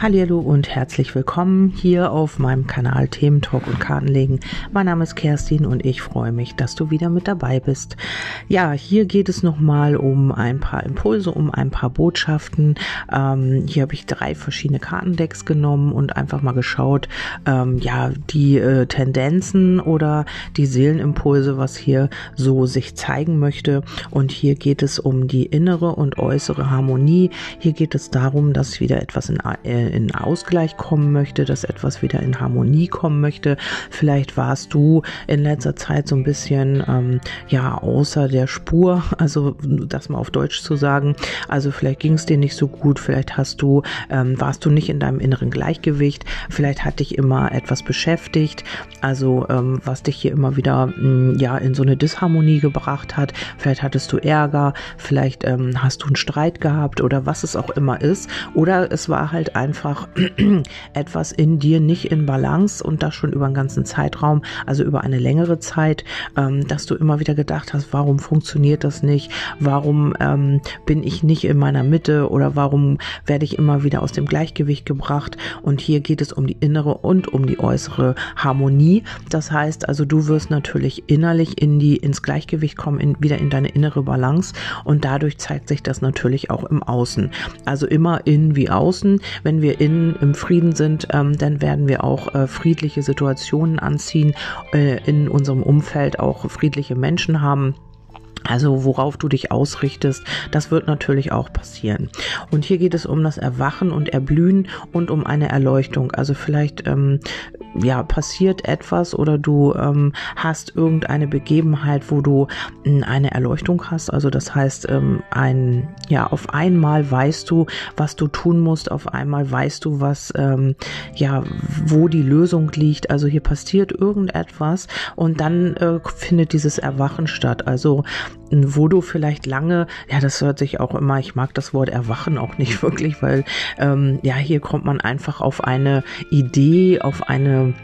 Hallo und herzlich willkommen hier auf meinem Kanal Themen Talk und Kartenlegen. Mein Name ist Kerstin und ich freue mich, dass du wieder mit dabei bist. Ja, hier geht es nochmal um ein paar Impulse, um ein paar Botschaften. Ähm, hier habe ich drei verschiedene Kartendecks genommen und einfach mal geschaut, ähm, ja, die äh, Tendenzen oder die Seelenimpulse, was hier so sich zeigen möchte. Und hier geht es um die innere und äußere Harmonie. Hier geht es darum, dass wieder etwas in äh, in Ausgleich kommen möchte, dass etwas wieder in Harmonie kommen möchte. Vielleicht warst du in letzter Zeit so ein bisschen ähm, ja außer der Spur, also das mal auf Deutsch zu sagen. Also vielleicht ging es dir nicht so gut, vielleicht hast du ähm, warst du nicht in deinem inneren Gleichgewicht, vielleicht hat dich immer etwas beschäftigt, also ähm, was dich hier immer wieder mh, hm, ja in so eine Disharmonie gebracht hat. Vielleicht hattest du Ärger, vielleicht ähm, hast du einen Streit gehabt oder was es auch immer ist. Oder es war halt einfach einfach etwas in dir nicht in Balance und das schon über einen ganzen Zeitraum, also über eine längere Zeit, ähm, dass du immer wieder gedacht hast, warum funktioniert das nicht? Warum ähm, bin ich nicht in meiner Mitte oder warum werde ich immer wieder aus dem Gleichgewicht gebracht? Und hier geht es um die innere und um die äußere Harmonie. Das heißt also, du wirst natürlich innerlich in die, ins Gleichgewicht kommen, in, wieder in deine innere Balance und dadurch zeigt sich das natürlich auch im Außen. Also immer innen wie außen. Wenn wir wir innen im Frieden sind, ähm, dann werden wir auch äh, friedliche Situationen anziehen, äh, in unserem Umfeld auch friedliche Menschen haben. Also worauf du dich ausrichtest, das wird natürlich auch passieren. Und hier geht es um das Erwachen und Erblühen und um eine Erleuchtung. Also vielleicht ähm, ja passiert etwas oder du ähm, hast irgendeine Begebenheit, wo du äh, eine Erleuchtung hast. Also das heißt, ähm, ein ja auf einmal weißt du, was du tun musst. Auf einmal weißt du, was ähm, ja wo die Lösung liegt. Also hier passiert irgendetwas und dann äh, findet dieses Erwachen statt. Also wo du vielleicht lange, ja, das hört sich auch immer, ich mag das Wort erwachen auch nicht wirklich, weil ähm, ja, hier kommt man einfach auf eine Idee, auf eine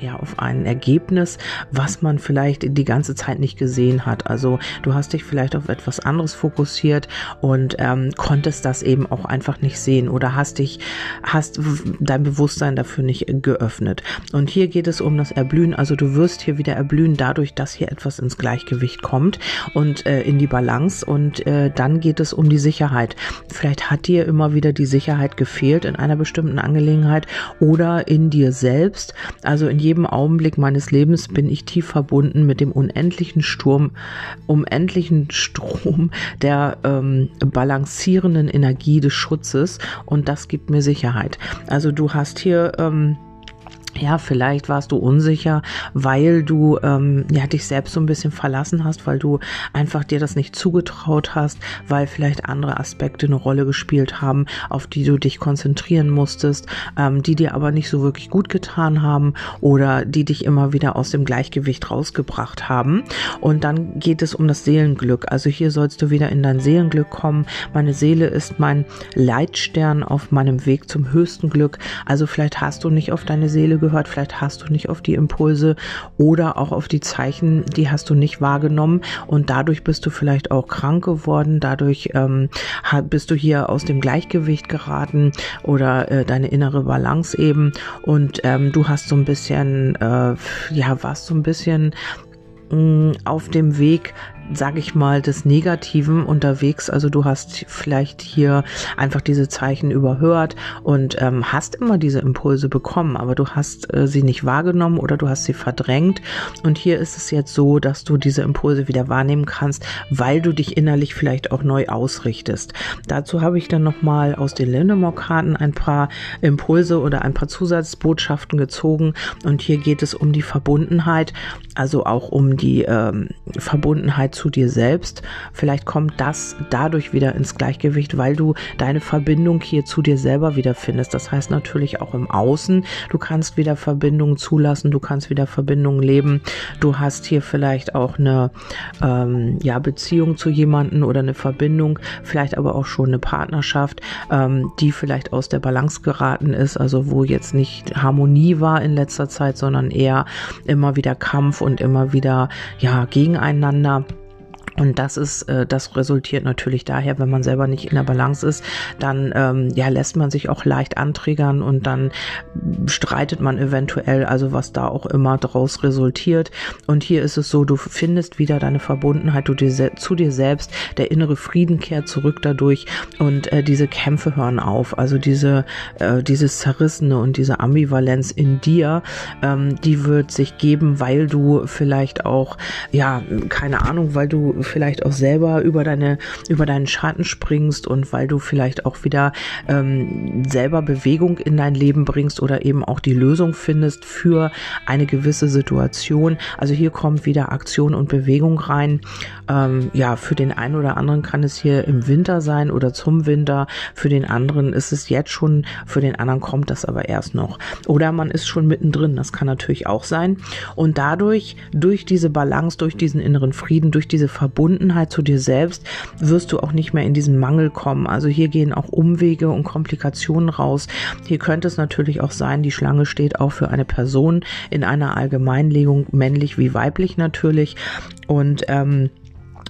ja auf ein Ergebnis, was man vielleicht die ganze Zeit nicht gesehen hat. Also du hast dich vielleicht auf etwas anderes fokussiert und ähm, konntest das eben auch einfach nicht sehen oder hast dich, hast dein Bewusstsein dafür nicht geöffnet. Und hier geht es um das Erblühen. Also du wirst hier wieder erblühen dadurch, dass hier etwas ins Gleichgewicht kommt und äh, in die Balance und äh, dann geht es um die Sicherheit. Vielleicht hat dir immer wieder die Sicherheit gefehlt in einer bestimmten Angelegenheit oder in dir selbst. Also in jedem Augenblick meines Lebens bin ich tief verbunden mit dem unendlichen Sturm, unendlichen Strom der ähm, balancierenden Energie des Schutzes und das gibt mir Sicherheit. Also du hast hier ähm, ja, vielleicht warst du unsicher, weil du ähm, ja dich selbst so ein bisschen verlassen hast, weil du einfach dir das nicht zugetraut hast, weil vielleicht andere Aspekte eine Rolle gespielt haben, auf die du dich konzentrieren musstest, ähm, die dir aber nicht so wirklich gut getan haben oder die dich immer wieder aus dem Gleichgewicht rausgebracht haben. Und dann geht es um das Seelenglück. Also hier sollst du wieder in dein Seelenglück kommen. Meine Seele ist mein Leitstern auf meinem Weg zum höchsten Glück. Also vielleicht hast du nicht auf deine Seele gehört, vielleicht hast du nicht auf die Impulse oder auch auf die Zeichen, die hast du nicht wahrgenommen. Und dadurch bist du vielleicht auch krank geworden, dadurch ähm, bist du hier aus dem Gleichgewicht geraten oder äh, deine innere Balance eben. Und ähm, du hast so ein bisschen, äh, ja, warst so ein bisschen mm, auf dem Weg sage ich mal, des Negativen unterwegs. Also du hast vielleicht hier einfach diese Zeichen überhört und ähm, hast immer diese Impulse bekommen, aber du hast äh, sie nicht wahrgenommen oder du hast sie verdrängt. Und hier ist es jetzt so, dass du diese Impulse wieder wahrnehmen kannst, weil du dich innerlich vielleicht auch neu ausrichtest. Dazu habe ich dann nochmal aus den Lindemore-Karten ein paar Impulse oder ein paar Zusatzbotschaften gezogen. Und hier geht es um die Verbundenheit, also auch um die ähm, Verbundenheit zu dir selbst. Vielleicht kommt das dadurch wieder ins Gleichgewicht, weil du deine Verbindung hier zu dir selber wieder findest. Das heißt natürlich auch im Außen. Du kannst wieder Verbindungen zulassen, du kannst wieder Verbindungen leben. Du hast hier vielleicht auch eine ähm, ja, Beziehung zu jemanden oder eine Verbindung, vielleicht aber auch schon eine Partnerschaft, ähm, die vielleicht aus der Balance geraten ist, also wo jetzt nicht Harmonie war in letzter Zeit, sondern eher immer wieder Kampf und immer wieder ja gegeneinander. Und das ist, äh, das resultiert natürlich daher, wenn man selber nicht in der Balance ist, dann ähm, ja lässt man sich auch leicht anträgern und dann streitet man eventuell, also was da auch immer daraus resultiert. Und hier ist es so, du findest wieder deine Verbundenheit du dir, zu dir selbst, der innere Frieden kehrt zurück dadurch und äh, diese Kämpfe hören auf. Also diese, äh, dieses Zerrissene und diese Ambivalenz in dir, ähm, die wird sich geben, weil du vielleicht auch, ja, keine Ahnung, weil du vielleicht auch selber über deine, über deinen Schatten springst und weil du vielleicht auch wieder ähm, selber Bewegung in dein Leben bringst oder eben auch die Lösung findest für eine gewisse Situation. Also hier kommt wieder Aktion und Bewegung rein. Ähm, ja, für den einen oder anderen kann es hier im Winter sein oder zum Winter. Für den anderen ist es jetzt schon, für den anderen kommt das aber erst noch. Oder man ist schon mittendrin, das kann natürlich auch sein. Und dadurch, durch diese Balance, durch diesen inneren Frieden, durch diese Verbindung, Verbundenheit zu dir selbst wirst du auch nicht mehr in diesen Mangel kommen. Also hier gehen auch Umwege und Komplikationen raus. Hier könnte es natürlich auch sein, die Schlange steht auch für eine Person in einer Allgemeinlegung, männlich wie weiblich natürlich. Und ähm,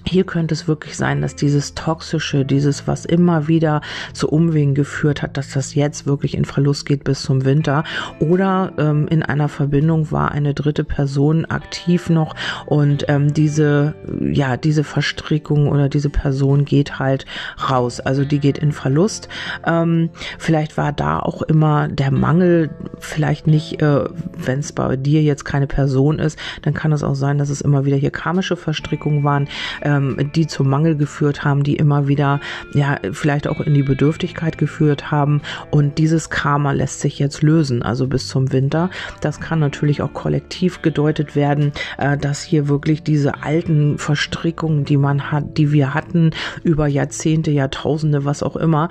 hier könnte es wirklich sein, dass dieses Toxische, dieses, was immer wieder zu Umwegen geführt hat, dass das jetzt wirklich in Verlust geht bis zum Winter. Oder ähm, in einer Verbindung war eine dritte Person aktiv noch und ähm, diese, ja, diese Verstrickung oder diese Person geht halt raus. Also die geht in Verlust. Ähm, vielleicht war da auch immer der Mangel, vielleicht nicht, äh, wenn es bei dir jetzt keine Person ist, dann kann es auch sein, dass es immer wieder hier karmische Verstrickungen waren ähm, die zum Mangel geführt haben, die immer wieder ja vielleicht auch in die Bedürftigkeit geführt haben. Und dieses Karma lässt sich jetzt lösen, also bis zum Winter. Das kann natürlich auch kollektiv gedeutet werden, äh, dass hier wirklich diese alten Verstrickungen, die man hat, die wir hatten über Jahrzehnte, Jahrtausende, was auch immer,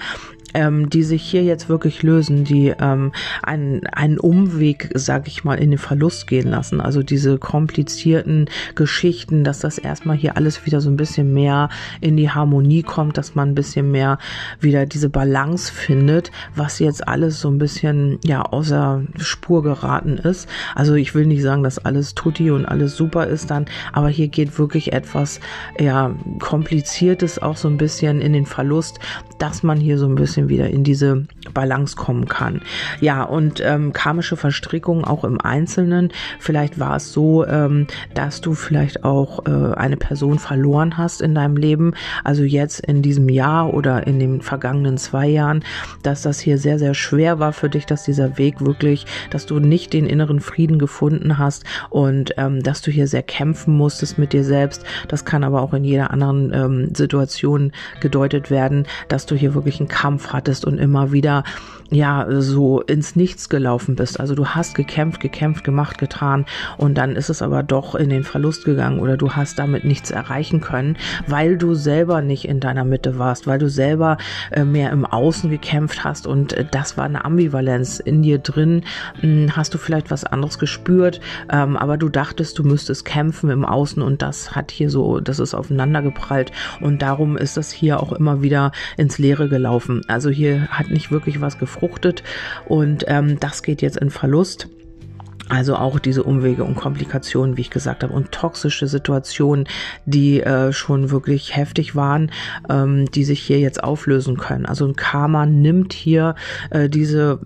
ähm, die sich hier jetzt wirklich lösen, die ähm, einen, einen Umweg, sag ich mal, in den Verlust gehen lassen. Also diese komplizierten Geschichten, dass das erstmal hier alles wieder so ein bisschen mehr in die Harmonie kommt, dass man ein bisschen mehr wieder diese Balance findet, was jetzt alles so ein bisschen ja außer Spur geraten ist. Also ich will nicht sagen, dass alles tutti und alles super ist dann, aber hier geht wirklich etwas ja kompliziertes auch so ein bisschen in den Verlust, dass man hier so ein bisschen bisschen wieder in diese Balance kommen kann. Ja, und ähm, karmische Verstrickungen auch im Einzelnen. Vielleicht war es so, ähm, dass du vielleicht auch äh, eine Person verloren hast in deinem Leben. Also jetzt in diesem Jahr oder in den vergangenen zwei Jahren, dass das hier sehr, sehr schwer war für dich, dass dieser Weg wirklich, dass du nicht den inneren Frieden gefunden hast und ähm, dass du hier sehr kämpfen musstest mit dir selbst. Das kann aber auch in jeder anderen ähm, Situation gedeutet werden, dass du hier wirklich einen Kampf hattest und immer wieder ja so ins Nichts gelaufen bist. Also du hast gekämpft, gekämpft, gemacht, getan und dann ist es aber doch in den Verlust gegangen oder du hast damit nichts erreichen können, weil du selber nicht in deiner Mitte warst, weil du selber äh, mehr im Außen gekämpft hast und äh, das war eine Ambivalenz in dir drin. Hm, hast du vielleicht was anderes gespürt, ähm, aber du dachtest, du müsstest kämpfen im Außen und das hat hier so, das ist aufeinander geprallt und darum ist das hier auch immer wieder ins Leere gelaufen. Also hier hat nicht wirklich was gefunden befruchtet und ähm, das geht jetzt in Verlust. Also auch diese Umwege und Komplikationen, wie ich gesagt habe, und toxische Situationen, die äh, schon wirklich heftig waren, ähm, die sich hier jetzt auflösen können. Also ein Karma nimmt hier äh, diese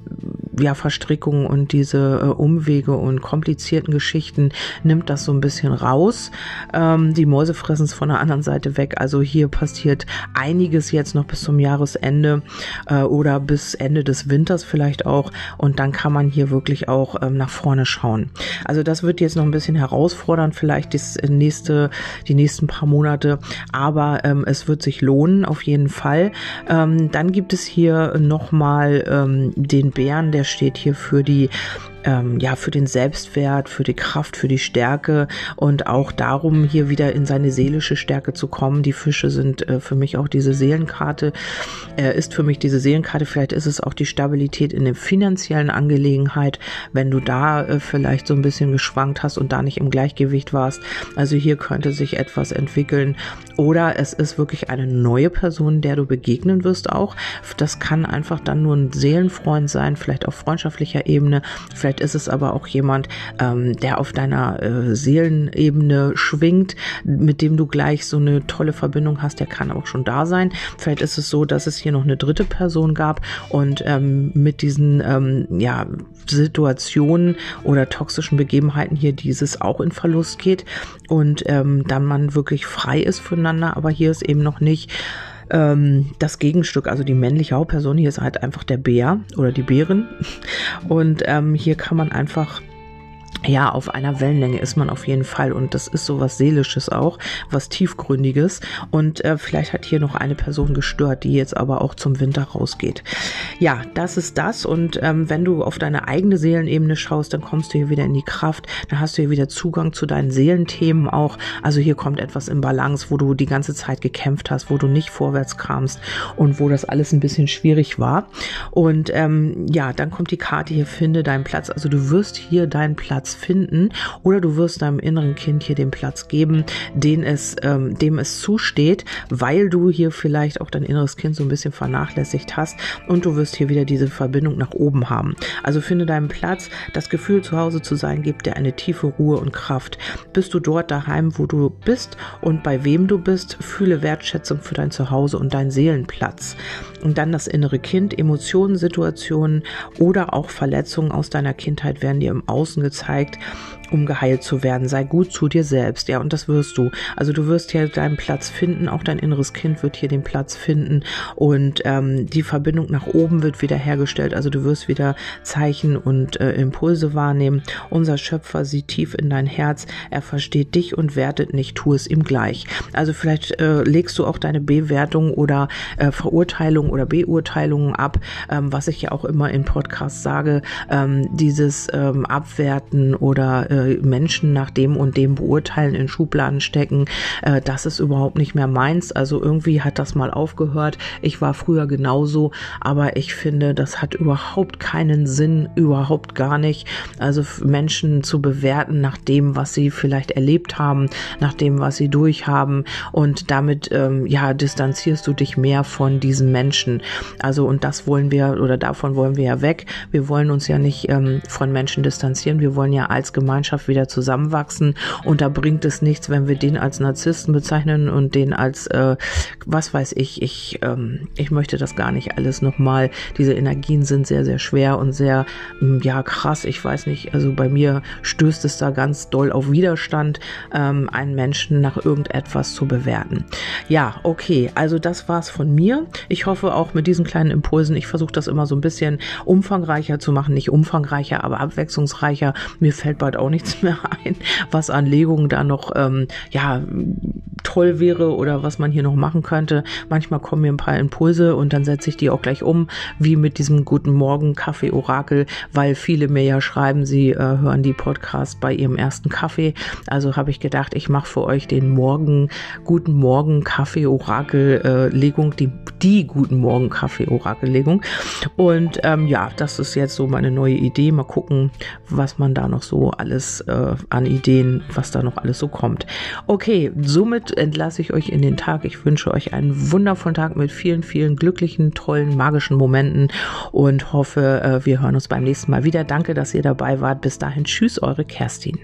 ja, Verstrickungen und diese äh, Umwege und komplizierten Geschichten, nimmt das so ein bisschen raus. Ähm, die Mäuse fressen es von der anderen Seite weg. Also hier passiert einiges jetzt noch bis zum Jahresende äh, oder bis Ende des Winters vielleicht auch. Und dann kann man hier wirklich auch ähm, nach vorne schauen. Also das wird jetzt noch ein bisschen herausfordern, vielleicht das nächste, die nächsten paar Monate, aber ähm, es wird sich lohnen, auf jeden Fall. Ähm, dann gibt es hier nochmal ähm, den Bären, der steht hier für die ähm, ja, für den Selbstwert, für die Kraft, für die Stärke und auch darum, hier wieder in seine seelische Stärke zu kommen. Die Fische sind äh, für mich auch diese Seelenkarte, äh, ist für mich diese Seelenkarte. Vielleicht ist es auch die Stabilität in der finanziellen Angelegenheit, wenn du da äh, vielleicht so ein bisschen geschwankt hast und da nicht im Gleichgewicht warst. Also hier könnte sich etwas entwickeln oder es ist wirklich eine neue Person, der du begegnen wirst auch. Das kann einfach dann nur ein Seelenfreund sein, vielleicht auf freundschaftlicher Ebene, vielleicht Vielleicht ist es aber auch jemand, ähm, der auf deiner äh, Seelenebene schwingt, mit dem du gleich so eine tolle Verbindung hast. Der kann auch schon da sein. Vielleicht ist es so, dass es hier noch eine dritte Person gab und ähm, mit diesen ähm, ja, Situationen oder toxischen Begebenheiten hier dieses auch in Verlust geht und ähm, dann man wirklich frei ist füreinander. Aber hier ist eben noch nicht ähm, das Gegenstück, also die männliche Hauptperson, hier ist halt einfach der Bär oder die Bärin. Und ähm, hier kann man einfach ja, auf einer Wellenlänge ist man auf jeden Fall und das ist so was Seelisches auch, was Tiefgründiges. Und äh, vielleicht hat hier noch eine Person gestört, die jetzt aber auch zum Winter rausgeht. Ja, das ist das und ähm, wenn du auf deine eigene Seelenebene schaust, dann kommst du hier wieder in die Kraft, dann hast du hier wieder Zugang zu deinen Seelenthemen auch, also hier kommt etwas im Balance, wo du die ganze Zeit gekämpft hast, wo du nicht vorwärts kamst und wo das alles ein bisschen schwierig war. Und ähm, ja, dann kommt die Karte hier, finde deinen Platz, also du wirst hier deinen Platz finden oder du wirst deinem inneren Kind hier den Platz geben, den es, ähm, dem es zusteht, weil du hier vielleicht auch dein inneres Kind so ein bisschen vernachlässigt hast und du wirst hier wieder diese Verbindung nach oben haben. Also finde deinen Platz, das Gefühl zu Hause zu sein gibt dir eine tiefe Ruhe und Kraft. Bist du dort daheim, wo du bist und bei wem du bist, fühle Wertschätzung für dein Zuhause und deinen Seelenplatz. Und dann das innere Kind, Emotionen, Situationen oder auch Verletzungen aus deiner Kindheit werden dir im Außen gezeigt hiked um geheilt zu werden. Sei gut zu dir selbst, ja, und das wirst du. Also du wirst hier deinen Platz finden, auch dein inneres Kind wird hier den Platz finden und ähm, die Verbindung nach oben wird wiederhergestellt. Also du wirst wieder Zeichen und äh, Impulse wahrnehmen. Unser Schöpfer sieht tief in dein Herz, er versteht dich und wertet nicht, tu es ihm gleich. Also vielleicht äh, legst du auch deine Bewertung oder äh, Verurteilung oder Beurteilungen ab, ähm, was ich ja auch immer in Podcasts sage, ähm, dieses ähm, Abwerten oder äh, Menschen nach dem und dem beurteilen, in Schubladen stecken, äh, das ist überhaupt nicht mehr meins. Also irgendwie hat das mal aufgehört. Ich war früher genauso, aber ich finde, das hat überhaupt keinen Sinn, überhaupt gar nicht. Also Menschen zu bewerten nach dem, was sie vielleicht erlebt haben, nach dem, was sie durchhaben und damit ähm, ja distanzierst du dich mehr von diesen Menschen. Also und das wollen wir oder davon wollen wir ja weg. Wir wollen uns ja nicht ähm, von Menschen distanzieren. Wir wollen ja als Gemeinschaft Gemeinschaft wieder zusammenwachsen. Und da bringt es nichts, wenn wir den als Narzissten bezeichnen und den als, äh, was weiß ich, ich, ähm, ich möchte das gar nicht alles nochmal. Diese Energien sind sehr, sehr schwer und sehr, ähm, ja, krass. Ich weiß nicht, also bei mir stößt es da ganz doll auf Widerstand, ähm, einen Menschen nach irgendetwas zu bewerten. Ja, okay, also das war's von mir. Ich hoffe auch mit diesen kleinen Impulsen, ich versuche das immer so ein bisschen umfangreicher zu machen, nicht umfangreicher, aber abwechslungsreicher. Mir fällt bald auch nichts mehr ein, was an Legungen da noch ähm, ja toll wäre oder was man hier noch machen könnte. Manchmal kommen mir ein paar Impulse und dann setze ich die auch gleich um, wie mit diesem Guten Morgen Kaffee Orakel, weil viele mir ja schreiben, sie äh, hören die Podcast bei ihrem ersten Kaffee. Also habe ich gedacht, ich mache für euch den Morgen Guten Morgen Kaffee Orakel äh, Legung, die die Guten Morgen Kaffee Orakel Legung. Und ähm, ja, das ist jetzt so meine neue Idee. Mal gucken, was man da noch so alles äh, an Ideen, was da noch alles so kommt. Okay, somit entlasse ich euch in den Tag. Ich wünsche euch einen wundervollen Tag mit vielen, vielen glücklichen, tollen, magischen Momenten und hoffe, äh, wir hören uns beim nächsten Mal wieder. Danke, dass ihr dabei wart. Bis dahin, tschüss, eure Kerstin.